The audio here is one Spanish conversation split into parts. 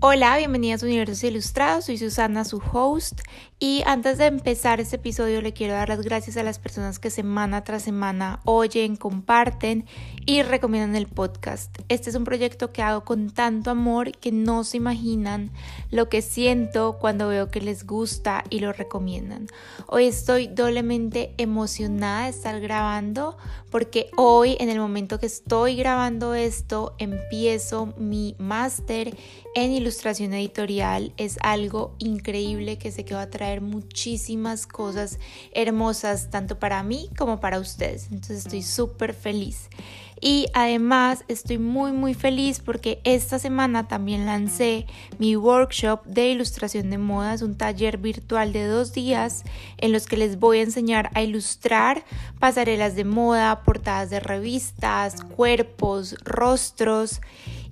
Hola, bienvenidas a Universos Ilustrados, soy Susana, su host, y antes de empezar este episodio le quiero dar las gracias a las personas que semana tras semana oyen, comparten y recomiendan el podcast. Este es un proyecto que hago con tanto amor que no se imaginan lo que siento cuando veo que les gusta y lo recomiendan. Hoy estoy doblemente emocionada de estar grabando porque hoy en el momento que estoy grabando esto empiezo mi máster en ilustración editorial. Es algo increíble que sé que va a muchísimas cosas hermosas tanto para mí como para ustedes. Entonces estoy súper feliz. Y además estoy muy muy feliz porque esta semana también lancé mi workshop de ilustración de modas, un taller virtual de dos días en los que les voy a enseñar a ilustrar pasarelas de moda, portadas de revistas, cuerpos, rostros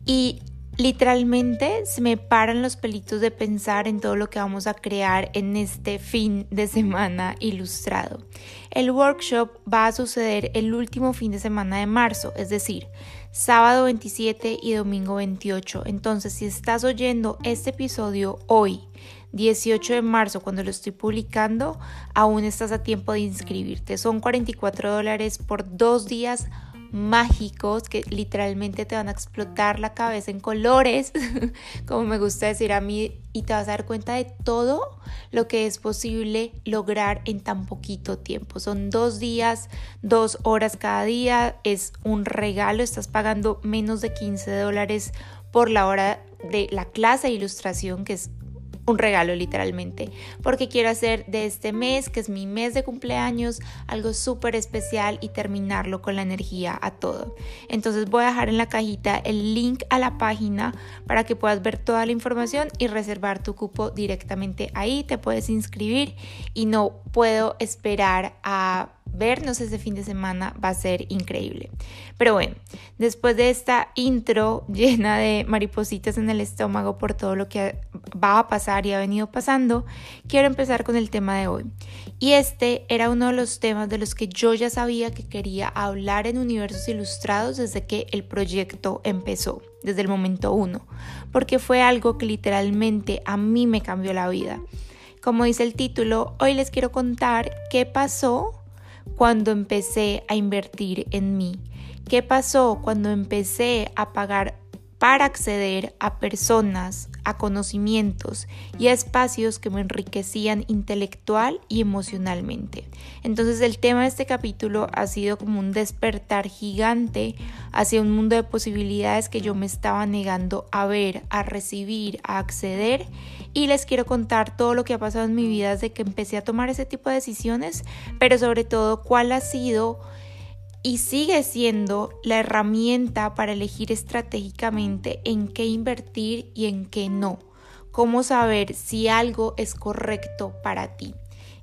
y Literalmente se me paran los pelitos de pensar en todo lo que vamos a crear en este fin de semana ilustrado. El workshop va a suceder el último fin de semana de marzo, es decir, sábado 27 y domingo 28. Entonces, si estás oyendo este episodio hoy, 18 de marzo, cuando lo estoy publicando, aún estás a tiempo de inscribirte. Son 44 dólares por dos días mágicos que literalmente te van a explotar la cabeza en colores, como me gusta decir a mí, y te vas a dar cuenta de todo lo que es posible lograr en tan poquito tiempo. Son dos días, dos horas cada día, es un regalo, estás pagando menos de 15 dólares por la hora de la clase de ilustración, que es un regalo literalmente, porque quiero hacer de este mes, que es mi mes de cumpleaños, algo súper especial y terminarlo con la energía a todo. Entonces voy a dejar en la cajita el link a la página para que puedas ver toda la información y reservar tu cupo directamente ahí, te puedes inscribir y no puedo esperar a vernos ese fin de semana va a ser increíble. Pero bueno, después de esta intro llena de maripositas en el estómago por todo lo que va a pasar y ha venido pasando, quiero empezar con el tema de hoy. Y este era uno de los temas de los que yo ya sabía que quería hablar en Universos Ilustrados desde que el proyecto empezó, desde el momento uno, porque fue algo que literalmente a mí me cambió la vida. Como dice el título, hoy les quiero contar qué pasó cuando empecé a invertir en mí? ¿Qué pasó cuando empecé a pagar para acceder a personas, a conocimientos y a espacios que me enriquecían intelectual y emocionalmente. Entonces el tema de este capítulo ha sido como un despertar gigante hacia un mundo de posibilidades que yo me estaba negando a ver, a recibir, a acceder y les quiero contar todo lo que ha pasado en mi vida desde que empecé a tomar ese tipo de decisiones, pero sobre todo cuál ha sido y sigue siendo la herramienta para elegir estratégicamente en qué invertir y en qué no. Cómo saber si algo es correcto para ti.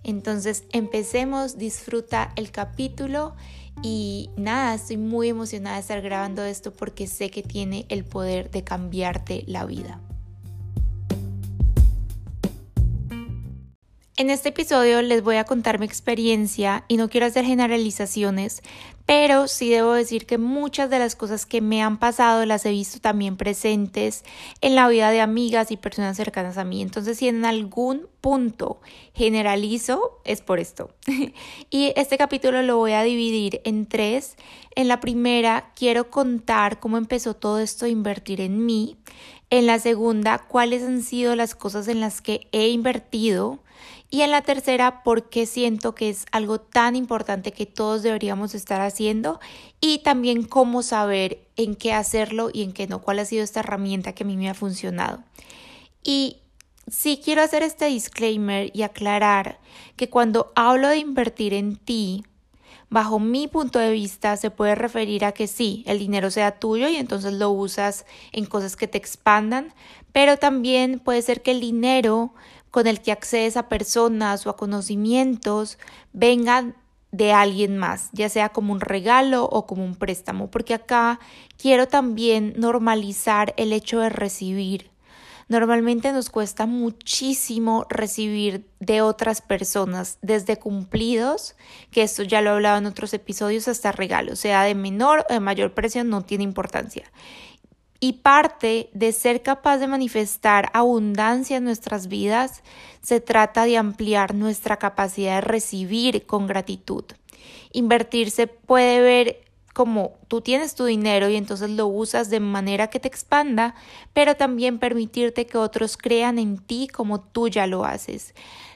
Entonces empecemos, disfruta el capítulo y nada, estoy muy emocionada de estar grabando esto porque sé que tiene el poder de cambiarte la vida. En este episodio les voy a contar mi experiencia y no quiero hacer generalizaciones, pero sí debo decir que muchas de las cosas que me han pasado las he visto también presentes en la vida de amigas y personas cercanas a mí. Entonces, si en algún punto generalizo, es por esto. y este capítulo lo voy a dividir en tres. En la primera, quiero contar cómo empezó todo esto de invertir en mí. En la segunda, cuáles han sido las cosas en las que he invertido y en la tercera, porque siento que es algo tan importante que todos deberíamos estar haciendo y también cómo saber en qué hacerlo y en qué no, cuál ha sido esta herramienta que a mí me ha funcionado. Y sí quiero hacer este disclaimer y aclarar que cuando hablo de invertir en ti, bajo mi punto de vista, se puede referir a que sí, el dinero sea tuyo y entonces lo usas en cosas que te expandan, pero también puede ser que el dinero con el que accedes a personas o a conocimientos vengan de alguien más, ya sea como un regalo o como un préstamo, porque acá quiero también normalizar el hecho de recibir. Normalmente nos cuesta muchísimo recibir de otras personas, desde cumplidos, que esto ya lo he hablado en otros episodios, hasta regalos, sea de menor o de mayor precio, no tiene importancia. Y parte de ser capaz de manifestar abundancia en nuestras vidas se trata de ampliar nuestra capacidad de recibir con gratitud. Invertirse puede ver como tú tienes tu dinero y entonces lo usas de manera que te expanda, pero también permitirte que otros crean en ti como tú ya lo haces.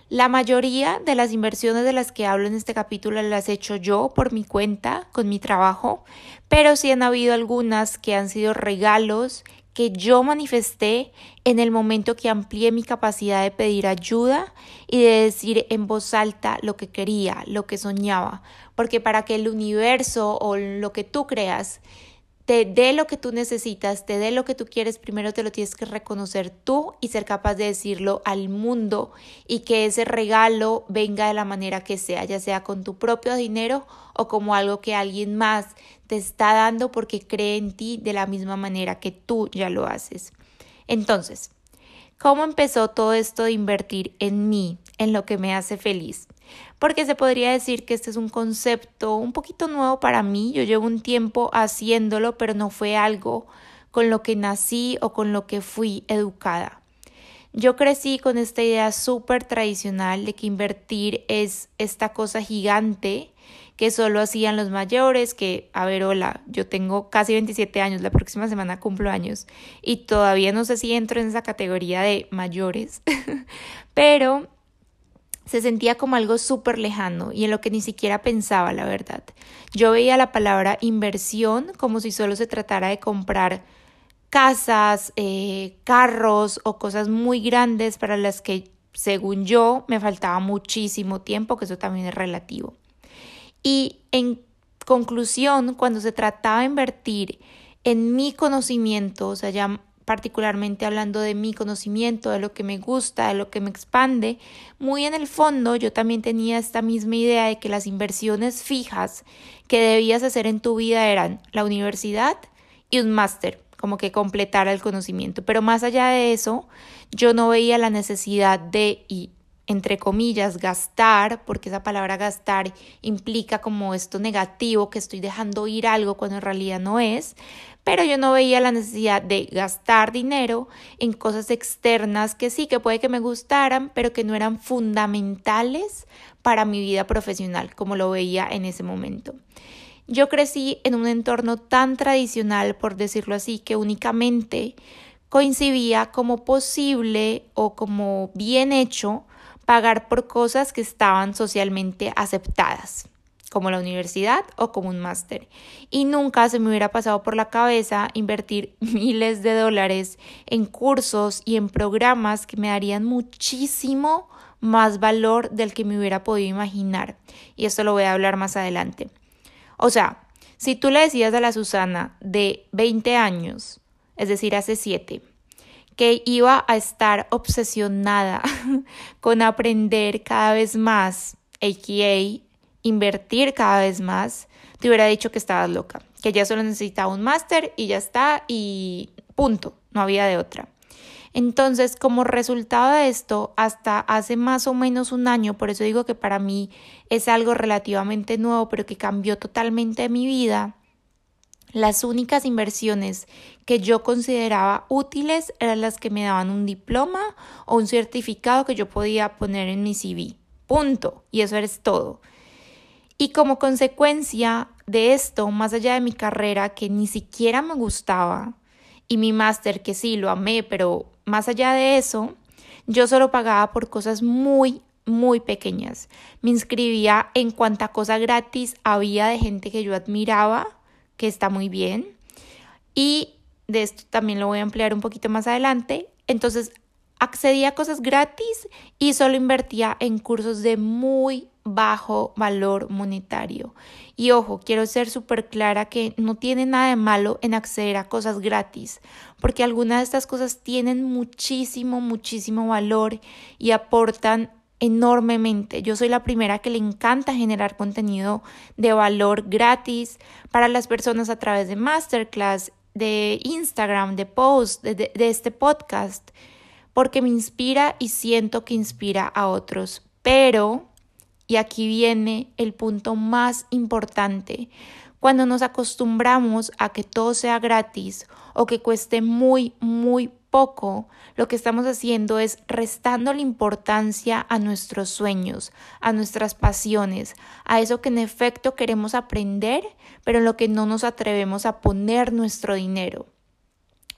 La mayoría de las inversiones de las que hablo en este capítulo las he hecho yo por mi cuenta, con mi trabajo, pero sí han habido algunas que han sido regalos que yo manifesté en el momento que amplié mi capacidad de pedir ayuda y de decir en voz alta lo que quería, lo que soñaba, porque para que el universo o lo que tú creas te dé lo que tú necesitas, te dé lo que tú quieres, primero te lo tienes que reconocer tú y ser capaz de decirlo al mundo y que ese regalo venga de la manera que sea, ya sea con tu propio dinero o como algo que alguien más te está dando porque cree en ti de la misma manera que tú ya lo haces. Entonces, ¿cómo empezó todo esto de invertir en mí, en lo que me hace feliz? Porque se podría decir que este es un concepto un poquito nuevo para mí. Yo llevo un tiempo haciéndolo, pero no fue algo con lo que nací o con lo que fui educada. Yo crecí con esta idea súper tradicional de que invertir es esta cosa gigante que solo hacían los mayores, que, a ver, hola, yo tengo casi 27 años, la próxima semana cumplo años y todavía no sé si entro en esa categoría de mayores, pero se sentía como algo súper lejano y en lo que ni siquiera pensaba, la verdad. Yo veía la palabra inversión como si solo se tratara de comprar casas, eh, carros o cosas muy grandes para las que, según yo, me faltaba muchísimo tiempo, que eso también es relativo. Y en conclusión, cuando se trataba de invertir en mi conocimiento, o sea, ya particularmente hablando de mi conocimiento, de lo que me gusta, de lo que me expande, muy en el fondo yo también tenía esta misma idea de que las inversiones fijas que debías hacer en tu vida eran la universidad y un máster, como que completara el conocimiento. Pero más allá de eso, yo no veía la necesidad de, y entre comillas, gastar, porque esa palabra gastar implica como esto negativo, que estoy dejando ir algo cuando en realidad no es, pero yo no veía la necesidad de gastar dinero en cosas externas que sí, que puede que me gustaran, pero que no eran fundamentales para mi vida profesional, como lo veía en ese momento. Yo crecí en un entorno tan tradicional, por decirlo así, que únicamente coincidía como posible o como bien hecho pagar por cosas que estaban socialmente aceptadas como la universidad o como un máster. Y nunca se me hubiera pasado por la cabeza invertir miles de dólares en cursos y en programas que me darían muchísimo más valor del que me hubiera podido imaginar. Y esto lo voy a hablar más adelante. O sea, si tú le decías a la Susana de 20 años, es decir, hace 7, que iba a estar obsesionada con aprender cada vez más, a.k.a invertir cada vez más, te hubiera dicho que estabas loca, que ya solo necesitaba un máster y ya está y punto, no había de otra. Entonces, como resultado de esto, hasta hace más o menos un año, por eso digo que para mí es algo relativamente nuevo, pero que cambió totalmente mi vida, las únicas inversiones que yo consideraba útiles eran las que me daban un diploma o un certificado que yo podía poner en mi CV. Punto. Y eso es todo. Y como consecuencia de esto, más allá de mi carrera que ni siquiera me gustaba, y mi máster que sí lo amé, pero más allá de eso, yo solo pagaba por cosas muy, muy pequeñas. Me inscribía en cuanta cosa gratis había de gente que yo admiraba, que está muy bien. Y de esto también lo voy a emplear un poquito más adelante. Entonces, accedía a cosas gratis y solo invertía en cursos de muy bajo valor monetario. Y ojo, quiero ser súper clara que no tiene nada de malo en acceder a cosas gratis, porque algunas de estas cosas tienen muchísimo, muchísimo valor y aportan enormemente. Yo soy la primera que le encanta generar contenido de valor gratis para las personas a través de masterclass, de Instagram, de post, de, de este podcast porque me inspira y siento que inspira a otros. Pero, y aquí viene el punto más importante, Cuando nos acostumbramos a que todo sea gratis o que cueste muy, muy poco, lo que estamos haciendo es restando la importancia a nuestros sueños, a nuestras pasiones, a eso que en efecto queremos aprender, pero en lo que no nos atrevemos a poner nuestro dinero.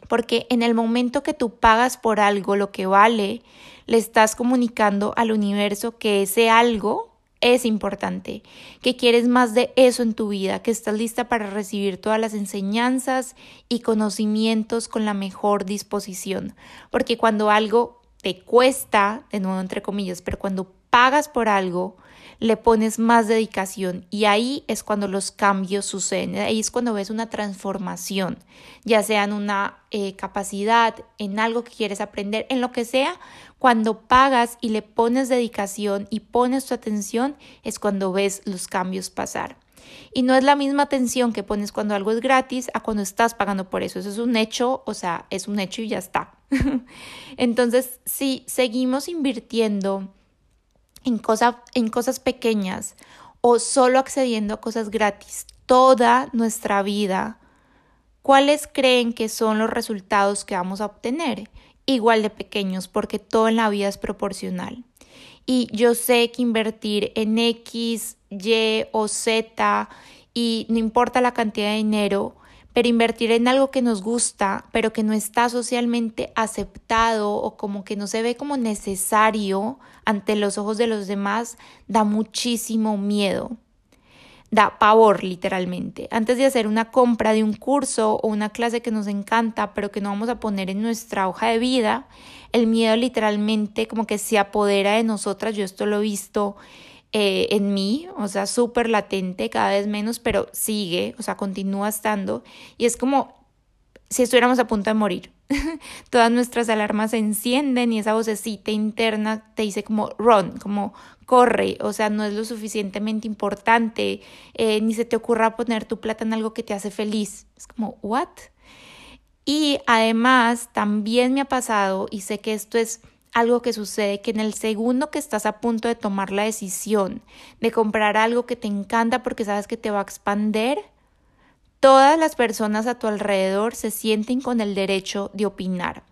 Porque en el momento que tú pagas por algo lo que vale, le estás comunicando al universo que ese algo es importante, que quieres más de eso en tu vida, que estás lista para recibir todas las enseñanzas y conocimientos con la mejor disposición. Porque cuando algo te cuesta, de nuevo entre comillas, pero cuando pagas por algo, le pones más dedicación y ahí es cuando los cambios suceden, ahí es cuando ves una transformación, ya sea en una eh, capacidad, en algo que quieres aprender, en lo que sea, cuando pagas y le pones dedicación y pones tu atención, es cuando ves los cambios pasar. Y no es la misma atención que pones cuando algo es gratis a cuando estás pagando por eso. Eso es un hecho, o sea, es un hecho y ya está. Entonces, si seguimos invirtiendo en, en cosas pequeñas o solo accediendo a cosas gratis toda nuestra vida, ¿cuáles creen que son los resultados que vamos a obtener? Igual de pequeños, porque todo en la vida es proporcional. Y yo sé que invertir en X, Y o Z y no importa la cantidad de dinero, pero invertir en algo que nos gusta, pero que no está socialmente aceptado o como que no se ve como necesario ante los ojos de los demás, da muchísimo miedo. Da pavor, literalmente. Antes de hacer una compra de un curso o una clase que nos encanta, pero que no vamos a poner en nuestra hoja de vida, el miedo literalmente como que se apodera de nosotras. Yo esto lo he visto eh, en mí, o sea, súper latente, cada vez menos, pero sigue, o sea, continúa estando. Y es como si estuviéramos a punto de morir. Todas nuestras alarmas se encienden y esa vocecita interna te dice como run, como corre, o sea, no es lo suficientemente importante, eh, ni se te ocurra poner tu plata en algo que te hace feliz. Es como, ¿what? Y además, también me ha pasado, y sé que esto es algo que sucede que en el segundo que estás a punto de tomar la decisión de comprar algo que te encanta porque sabes que te va a expander, todas las personas a tu alrededor se sienten con el derecho de opinar.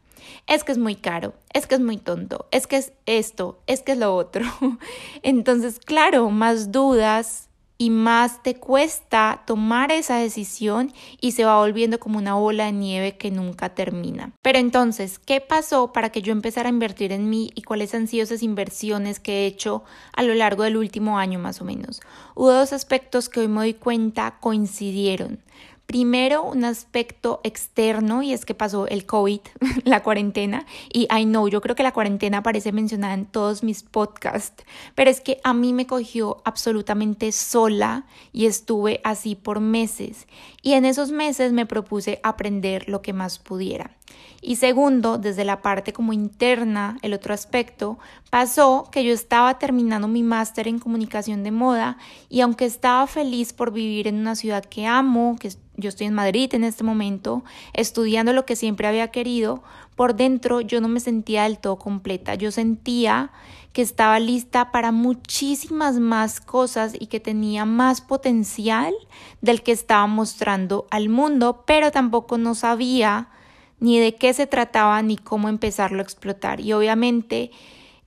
Es que es muy caro, es que es muy tonto, es que es esto, es que es lo otro. Entonces, claro, más dudas, y más te cuesta tomar esa decisión y se va volviendo como una bola de nieve que nunca termina. Pero entonces, ¿qué pasó para que yo empezara a invertir en mí y cuáles han sido esas inversiones que he hecho a lo largo del último año más o menos? Hubo dos aspectos que hoy me doy cuenta coincidieron. Primero, un aspecto externo y es que pasó el COVID, la cuarentena, y I know, yo creo que la cuarentena aparece mencionada en todos mis podcasts, pero es que a mí me cogió absolutamente sola y estuve así por meses. Y en esos meses me propuse aprender lo que más pudiera. Y segundo, desde la parte como interna, el otro aspecto, pasó que yo estaba terminando mi máster en comunicación de moda y aunque estaba feliz por vivir en una ciudad que amo, que yo estoy en Madrid en este momento, estudiando lo que siempre había querido, por dentro yo no me sentía del todo completa. Yo sentía que estaba lista para muchísimas más cosas y que tenía más potencial del que estaba mostrando al mundo, pero tampoco no sabía ni de qué se trataba ni cómo empezarlo a explotar. Y obviamente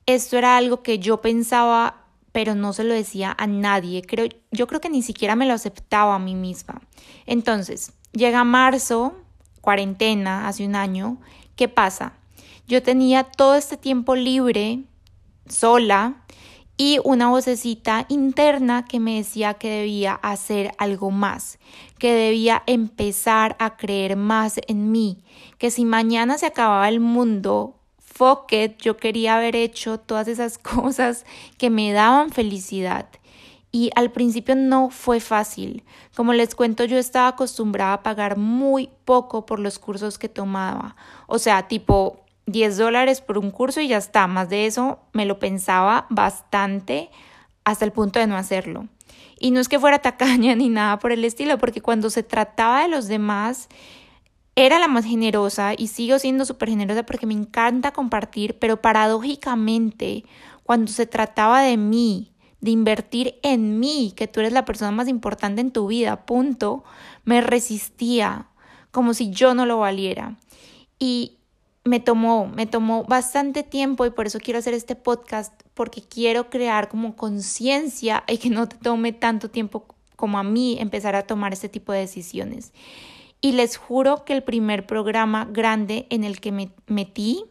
esto era algo que yo pensaba pero no se lo decía a nadie. Creo, yo creo que ni siquiera me lo aceptaba a mí misma. Entonces, llega marzo, cuarentena, hace un año. ¿Qué pasa? Yo tenía todo este tiempo libre, sola, y una vocecita interna que me decía que debía hacer algo más, que debía empezar a creer más en mí, que si mañana se acababa el mundo, fuck yo quería haber hecho todas esas cosas que me daban felicidad. Y al principio no fue fácil. Como les cuento, yo estaba acostumbrada a pagar muy poco por los cursos que tomaba. O sea, tipo 10 dólares por un curso y ya está. Más de eso me lo pensaba bastante hasta el punto de no hacerlo. Y no es que fuera tacaña ni nada por el estilo, porque cuando se trataba de los demás era la más generosa y sigo siendo súper generosa porque me encanta compartir, pero paradójicamente, cuando se trataba de mí, de invertir en mí, que tú eres la persona más importante en tu vida, punto, me resistía como si yo no lo valiera. Y me tomó, me tomó bastante tiempo y por eso quiero hacer este podcast, porque quiero crear como conciencia y que no te tome tanto tiempo como a mí empezar a tomar este tipo de decisiones. Y les juro que el primer programa grande en el que me metí,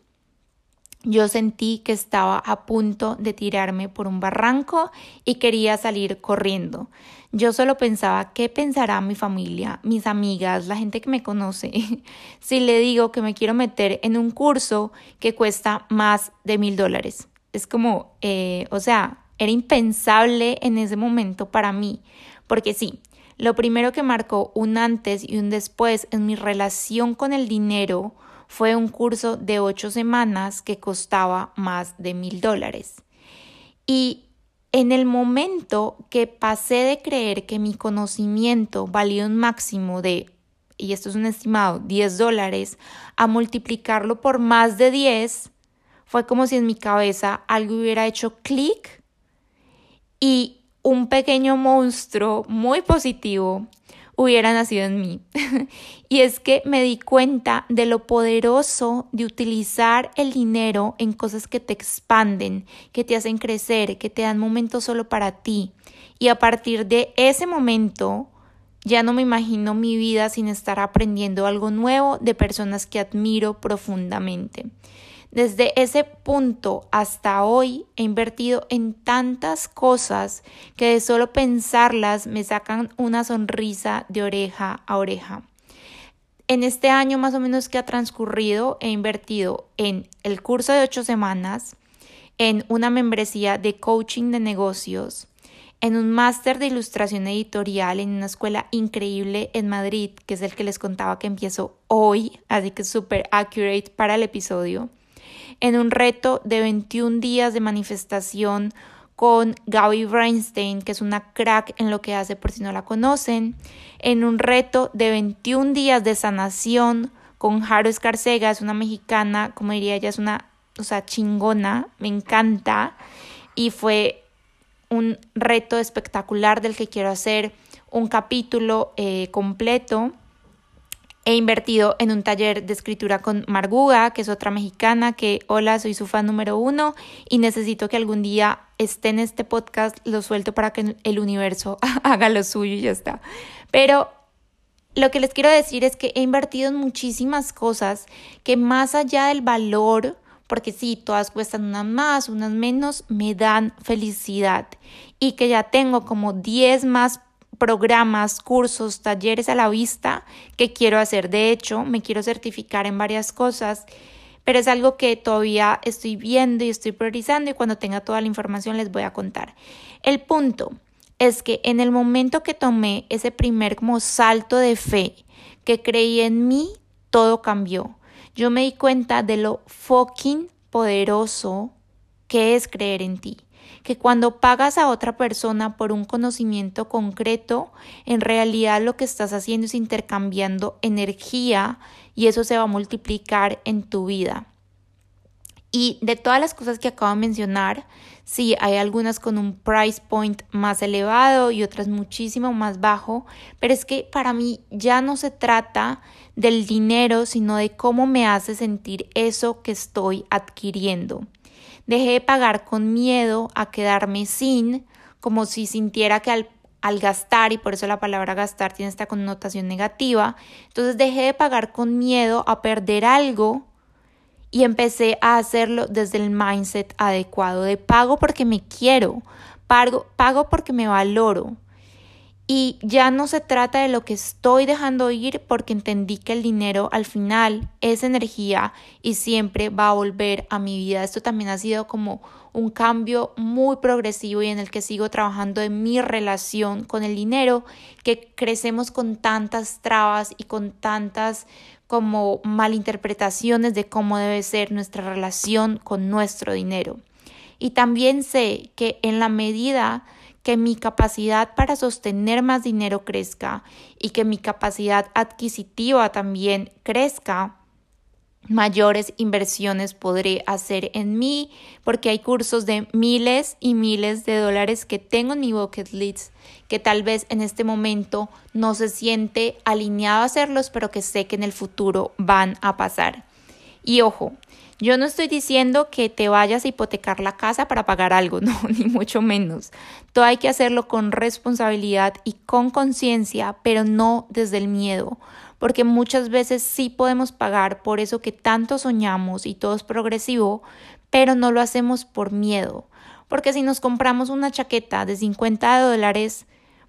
yo sentí que estaba a punto de tirarme por un barranco y quería salir corriendo. Yo solo pensaba, ¿qué pensará mi familia, mis amigas, la gente que me conoce, si le digo que me quiero meter en un curso que cuesta más de mil dólares? Es como, eh, o sea, era impensable en ese momento para mí, porque sí, lo primero que marcó un antes y un después en mi relación con el dinero fue un curso de ocho semanas que costaba más de mil dólares. Y en el momento que pasé de creer que mi conocimiento valía un máximo de, y esto es un estimado, 10 dólares, a multiplicarlo por más de 10, fue como si en mi cabeza algo hubiera hecho clic y un pequeño monstruo muy positivo hubiera nacido en mí. y es que me di cuenta de lo poderoso de utilizar el dinero en cosas que te expanden, que te hacen crecer, que te dan momentos solo para ti. Y a partir de ese momento, ya no me imagino mi vida sin estar aprendiendo algo nuevo de personas que admiro profundamente. Desde ese punto hasta hoy he invertido en tantas cosas que de solo pensarlas me sacan una sonrisa de oreja a oreja. En este año más o menos que ha transcurrido he invertido en el curso de ocho semanas, en una membresía de coaching de negocios, en un máster de ilustración editorial en una escuela increíble en Madrid, que es el que les contaba que empiezo hoy, así que es súper accurate para el episodio en un reto de 21 días de manifestación con Gaby Breinstein, que es una crack en lo que hace por si no la conocen, en un reto de 21 días de sanación con Jaro Escarcega, es una mexicana, como diría ella, es una, o sea, chingona, me encanta, y fue un reto espectacular del que quiero hacer un capítulo eh, completo He invertido en un taller de escritura con Marguga, que es otra mexicana, que hola, soy su fan número uno y necesito que algún día esté en este podcast, lo suelto para que el universo haga lo suyo y ya está. Pero lo que les quiero decir es que he invertido en muchísimas cosas que más allá del valor, porque sí, todas cuestan unas más, unas menos, me dan felicidad y que ya tengo como 10 más programas, cursos, talleres a la vista que quiero hacer. De hecho, me quiero certificar en varias cosas, pero es algo que todavía estoy viendo y estoy priorizando y cuando tenga toda la información les voy a contar. El punto es que en el momento que tomé ese primer salto de fe, que creí en mí, todo cambió. Yo me di cuenta de lo fucking poderoso que es creer en ti que cuando pagas a otra persona por un conocimiento concreto, en realidad lo que estás haciendo es intercambiando energía y eso se va a multiplicar en tu vida. Y de todas las cosas que acabo de mencionar, sí, hay algunas con un price point más elevado y otras muchísimo más bajo, pero es que para mí ya no se trata del dinero, sino de cómo me hace sentir eso que estoy adquiriendo. Dejé de pagar con miedo a quedarme sin, como si sintiera que al, gastar, y por eso la palabra gastar tiene esta connotación negativa, entonces dejé de pagar con miedo a perder algo y empecé a hacerlo desde el mindset adecuado de pago porque me quiero, pago, pago porque me valoro. Y ya no se trata de lo que estoy dejando ir porque entendí que el dinero al final es energía y siempre va a volver a mi vida. Esto también ha sido como un cambio muy progresivo y en el que sigo trabajando en mi relación con el dinero, que crecemos con tantas trabas y con tantas como malinterpretaciones de cómo debe ser nuestra relación con nuestro dinero. Y también sé que en la medida que mi capacidad para sostener más dinero crezca y que mi capacidad adquisitiva también crezca, mayores inversiones podré hacer en mí, porque hay cursos de miles y miles de dólares que tengo en mi bucket list, que tal vez en este momento no se siente alineado a hacerlos, pero que sé que en el futuro van a pasar. Y ojo, yo no estoy diciendo que te vayas a hipotecar la casa para pagar algo, no, ni mucho menos. Todo hay que hacerlo con responsabilidad y con conciencia, pero no desde el miedo porque muchas veces sí podemos pagar por eso que tanto soñamos y todo es progresivo, pero no lo hacemos por miedo. Porque si nos compramos una chaqueta de 50 dólares,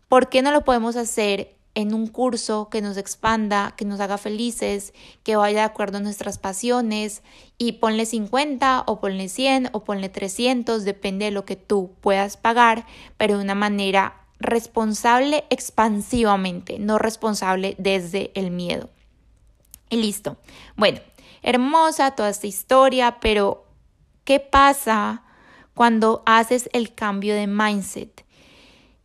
¿por qué no lo podemos hacer en un curso que nos expanda, que nos haga felices, que vaya de acuerdo a nuestras pasiones y ponle 50 o ponle 100 o ponle 300, depende de lo que tú puedas pagar, pero de una manera responsable expansivamente, no responsable desde el miedo. Y listo. Bueno, hermosa toda esta historia, pero ¿qué pasa cuando haces el cambio de mindset?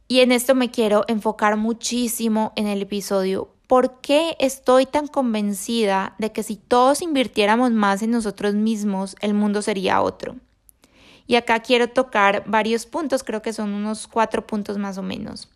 Y en esto me quiero enfocar muchísimo en el episodio. ¿Por qué estoy tan convencida de que si todos invirtiéramos más en nosotros mismos, el mundo sería otro? Y acá quiero tocar varios puntos, creo que son unos cuatro puntos más o menos.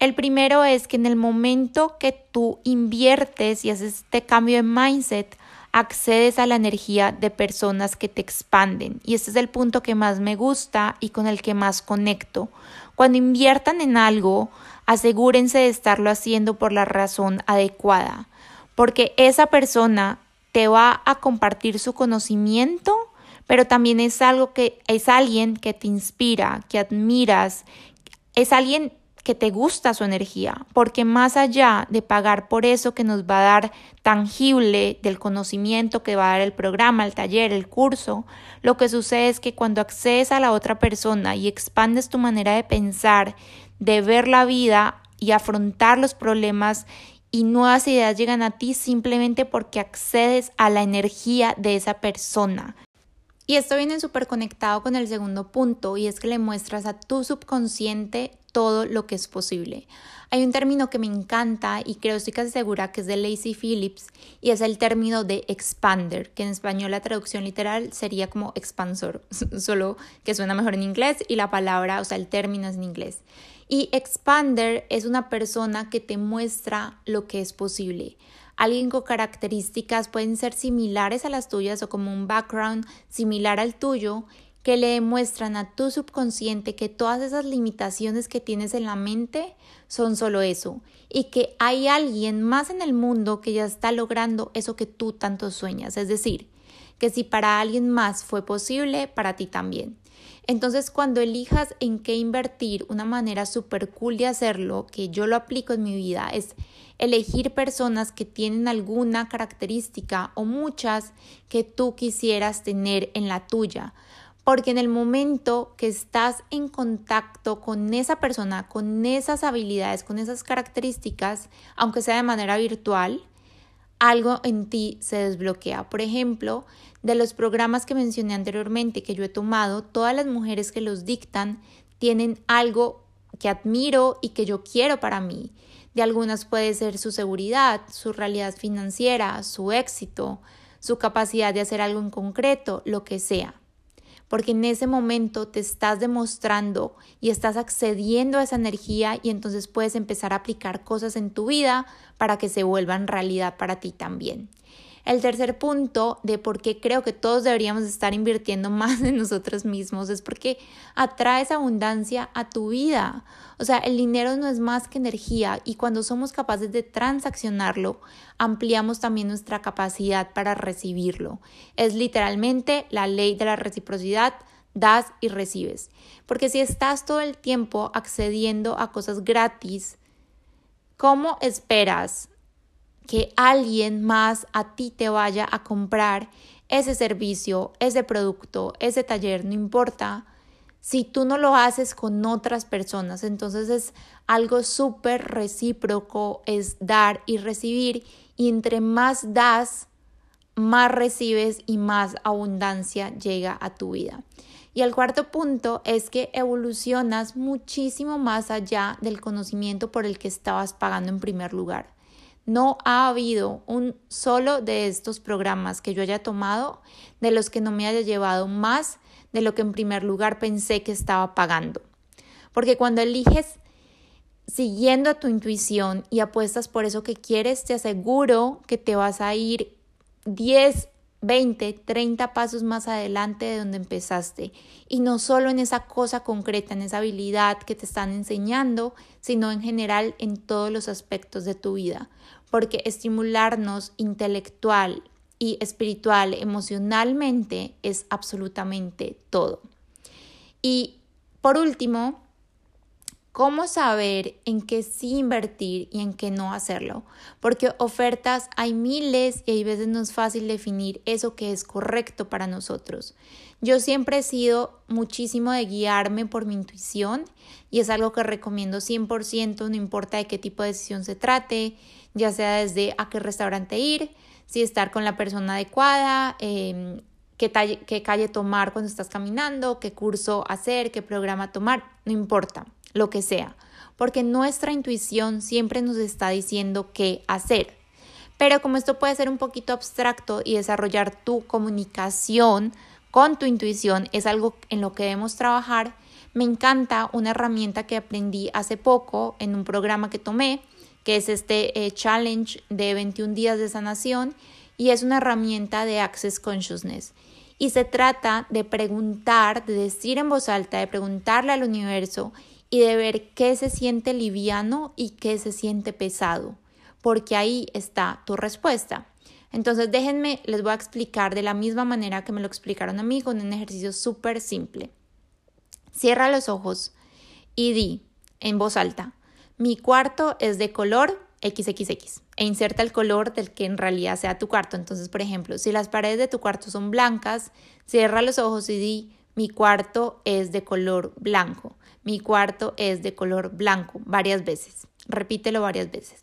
El primero es que en el momento que tú inviertes y haces este cambio de mindset, accedes a la energía de personas que te expanden. Y este es el punto que más me gusta y con el que más conecto. Cuando inviertan en algo, asegúrense de estarlo haciendo por la razón adecuada, porque esa persona te va a compartir su conocimiento pero también es algo que es alguien que te inspira, que admiras, es alguien que te gusta su energía, porque más allá de pagar por eso que nos va a dar tangible del conocimiento que va a dar el programa, el taller, el curso, lo que sucede es que cuando accedes a la otra persona y expandes tu manera de pensar, de ver la vida y afrontar los problemas y nuevas ideas llegan a ti simplemente porque accedes a la energía de esa persona. Y esto viene súper conectado con el segundo punto y es que le muestras a tu subconsciente todo lo que es posible. Hay un término que me encanta y creo estoy casi segura que es de Lacey Phillips y es el término de expander, que en español la traducción literal sería como expansor, solo que suena mejor en inglés y la palabra, o sea, el término es en inglés. Y expander es una persona que te muestra lo que es posible alguien con características pueden ser similares a las tuyas o como un background similar al tuyo que le demuestran a tu subconsciente que todas esas limitaciones que tienes en la mente son solo eso y que hay alguien más en el mundo que ya está logrando eso que tú tanto sueñas. Es decir, que si para alguien más fue posible, para ti también. Entonces, cuando elijas en qué invertir, una manera súper cool de hacerlo, que yo lo aplico en mi vida, es elegir personas que tienen alguna característica o muchas que tú quisieras tener en la tuya. Porque en el momento que estás en contacto con esa persona, con esas habilidades, con esas características, aunque sea de manera virtual, algo en ti se desbloquea. Por ejemplo, de los programas que mencioné anteriormente que yo he tomado, todas las mujeres que los dictan tienen algo que admiro y que yo quiero para mí. De algunas puede ser su seguridad, su realidad financiera, su éxito, su capacidad de hacer algo en concreto, lo que sea. Porque en ese momento te estás demostrando y estás accediendo a esa energía y entonces puedes empezar a aplicar cosas en tu vida para que se vuelvan realidad para ti también. El tercer punto de por qué creo que todos deberíamos estar invirtiendo más en nosotros mismos es porque atraes abundancia a tu vida. O sea, el dinero no es más que energía y cuando somos capaces de transaccionarlo, ampliamos también nuestra capacidad para recibirlo. Es literalmente la ley de la reciprocidad das y recibes. Porque si estás todo el tiempo accediendo a cosas gratis, ¿cómo esperas que alguien más a ti te vaya a comprar ese servicio, ese producto, ese taller, no importa, si tú no lo haces con otras personas. Entonces es algo súper recíproco, es dar y recibir, y entre más das, más recibes y más abundancia llega a tu vida. Y el cuarto punto es que evolucionas muchísimo más allá del conocimiento por el que estabas pagando en primer lugar. No ha habido un solo de estos programas que yo haya tomado de los que no me haya llevado más de lo que en primer lugar pensé que estaba pagando. Porque cuando eliges siguiendo a tu intuición y apuestas por eso que quieres, te aseguro que te vas a ir 10, 20, 30 pasos más adelante de donde empezaste. Y no solo en esa cosa concreta, en esa habilidad que te están enseñando, sino en general en todos los aspectos de tu vida. Porque estimularnos intelectual y espiritual, emocionalmente, es absolutamente todo. Y por último, ¿Cómo saber en qué sí invertir y en qué no hacerlo? Porque ofertas hay miles y hay veces no es fácil definir eso que es correcto para nosotros. Yo siempre he sido muchísimo de guiarme por mi intuición y es algo que recomiendo 100%, no importa de qué tipo de decisión se trate, ya sea desde a qué restaurante ir, si estar con la persona adecuada, em, qué, qué calle tomar cuando estás caminando, qué curso hacer, qué programa tomar, no importa lo que sea, porque nuestra intuición siempre nos está diciendo qué hacer. Pero como esto puede ser un poquito abstracto y desarrollar tu comunicación con tu intuición es algo en lo que debemos trabajar, me encanta una herramienta que aprendí hace poco en un programa que tomé, que es este eh, challenge de 21 días de sanación y es una herramienta de Access Consciousness. Y se trata de preguntar, de decir en voz alta, de preguntarle al universo y de ver qué se siente liviano y qué se siente pesado, porque ahí está tu respuesta. Entonces déjenme, les voy a explicar de la misma manera que me lo explicaron a mí con un ejercicio súper simple. Cierra los ojos y di en voz alta, mi cuarto es de color XXX e inserta el color del que en realidad sea tu cuarto. Entonces, por ejemplo, si las paredes de tu cuarto son blancas, cierra los ojos y di, mi cuarto es de color blanco. Mi cuarto es de color blanco varias veces. Repítelo varias veces.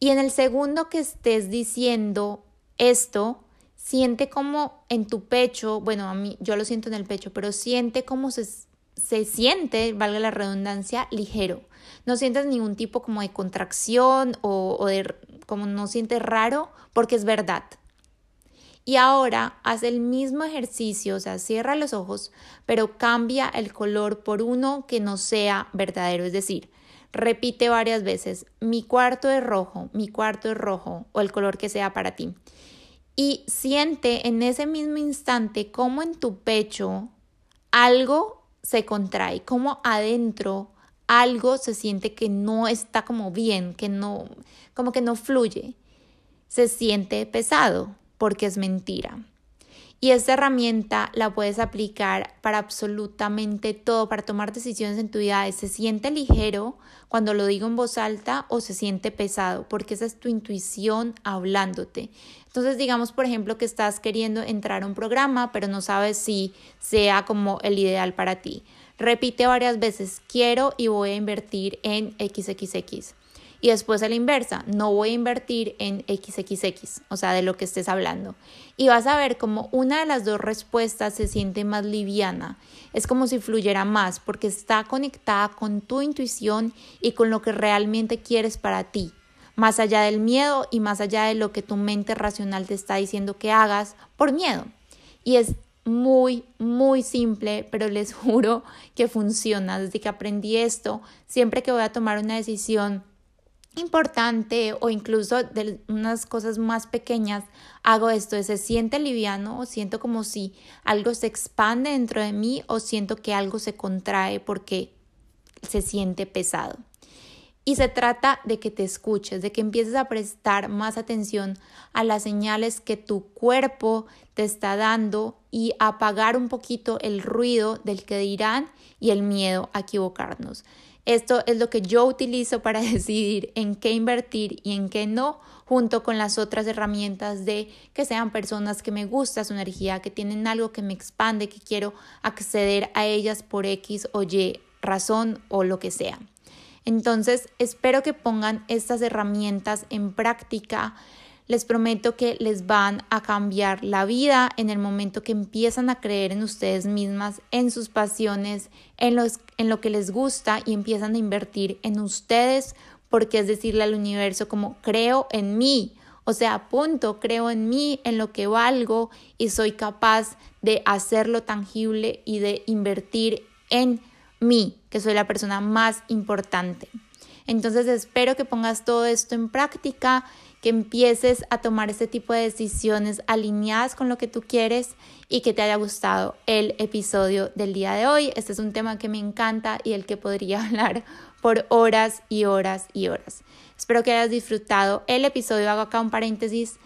Y en el segundo que estés diciendo esto, siente como en tu pecho, bueno, a mí yo lo siento en el pecho, pero siente como se, se siente, valga la redundancia, ligero. No sientes ningún tipo como de contracción o, o de como no sientes raro porque es verdad. Y ahora haz el mismo ejercicio, o sea, cierra los ojos, pero cambia el color por uno que no sea verdadero. Es decir, repite varias veces, mi cuarto es rojo, mi cuarto es rojo, o el color que sea para ti. Y siente en ese mismo instante cómo en tu pecho algo se contrae, como adentro algo se siente que no está como bien, que no, como que no fluye. Se siente pesado porque es mentira. Y esta herramienta la puedes aplicar para absolutamente todo, para tomar decisiones en tu vida. Se siente ligero cuando lo digo en voz alta o se siente pesado, porque esa es tu intuición hablándote. Entonces, digamos, por ejemplo, que estás queriendo entrar a un programa, pero no sabes si sea como el ideal para ti. Repite varias veces, quiero y voy a invertir en XXX. Y después a la inversa, no voy a invertir en XXX, o sea, de lo que estés hablando. Y vas a ver como una de las dos respuestas se siente más liviana. Es como si fluyera más porque está conectada con tu intuición y con lo que realmente quieres para ti. Más allá del miedo y más allá de lo que tu mente racional te está diciendo que hagas por miedo. Y es muy, muy simple, pero les juro que funciona. Desde que aprendí esto, siempre que voy a tomar una decisión importante o incluso de unas cosas más pequeñas hago esto, se siente liviano o siento como si algo se expande dentro de mí o siento que algo se contrae porque se siente pesado. Y se trata de que te escuches, de que empieces a prestar más atención a las señales que tu cuerpo te está dando y apagar un poquito el ruido del que dirán y el miedo a equivocarnos. Esto es lo que yo utilizo para decidir en qué invertir y en qué no, junto con las otras herramientas de que sean personas que me gusta su energía, que tienen algo que me expande, que quiero acceder a ellas por X o Y razón o lo que sea. Entonces, espero que pongan estas herramientas en práctica. Les prometo que les van a cambiar la vida en el momento que empiezan a creer en ustedes mismas, en sus pasiones, en, los, en lo que les gusta y empiezan a invertir en ustedes porque es decirle al universo como creo en mí, o sea, punto, creo en mí, en lo que valgo y soy capaz de hacerlo tangible y de invertir en mí, que soy la persona más importante. Entonces espero que pongas todo esto en práctica, que empieces a tomar este tipo de decisiones alineadas con lo que tú quieres y que te haya gustado el episodio del día de hoy. Este es un tema que me encanta y el que podría hablar por horas y horas y horas. Espero que hayas disfrutado el episodio. Hago acá un paréntesis.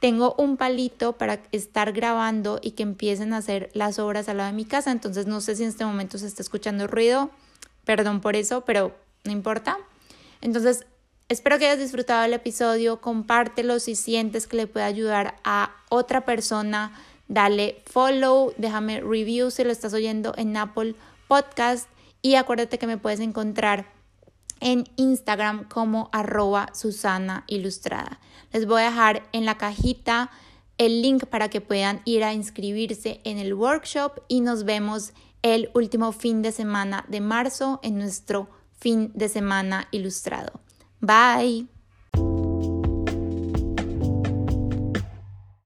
Tengo un palito para estar grabando y que empiecen a hacer las obras al lado de mi casa. Entonces no sé si en este momento se está escuchando ruido. Perdón por eso, pero no importa. Entonces, espero que hayas disfrutado el episodio. Compártelo si sientes que le puede ayudar a otra persona. Dale follow, déjame review si lo estás oyendo en Apple Podcast y acuérdate que me puedes encontrar en Instagram como arroba Susana Ilustrada. Les voy a dejar en la cajita el link para que puedan ir a inscribirse en el workshop y nos vemos el último fin de semana de marzo en nuestro fin de semana ilustrado. Bye.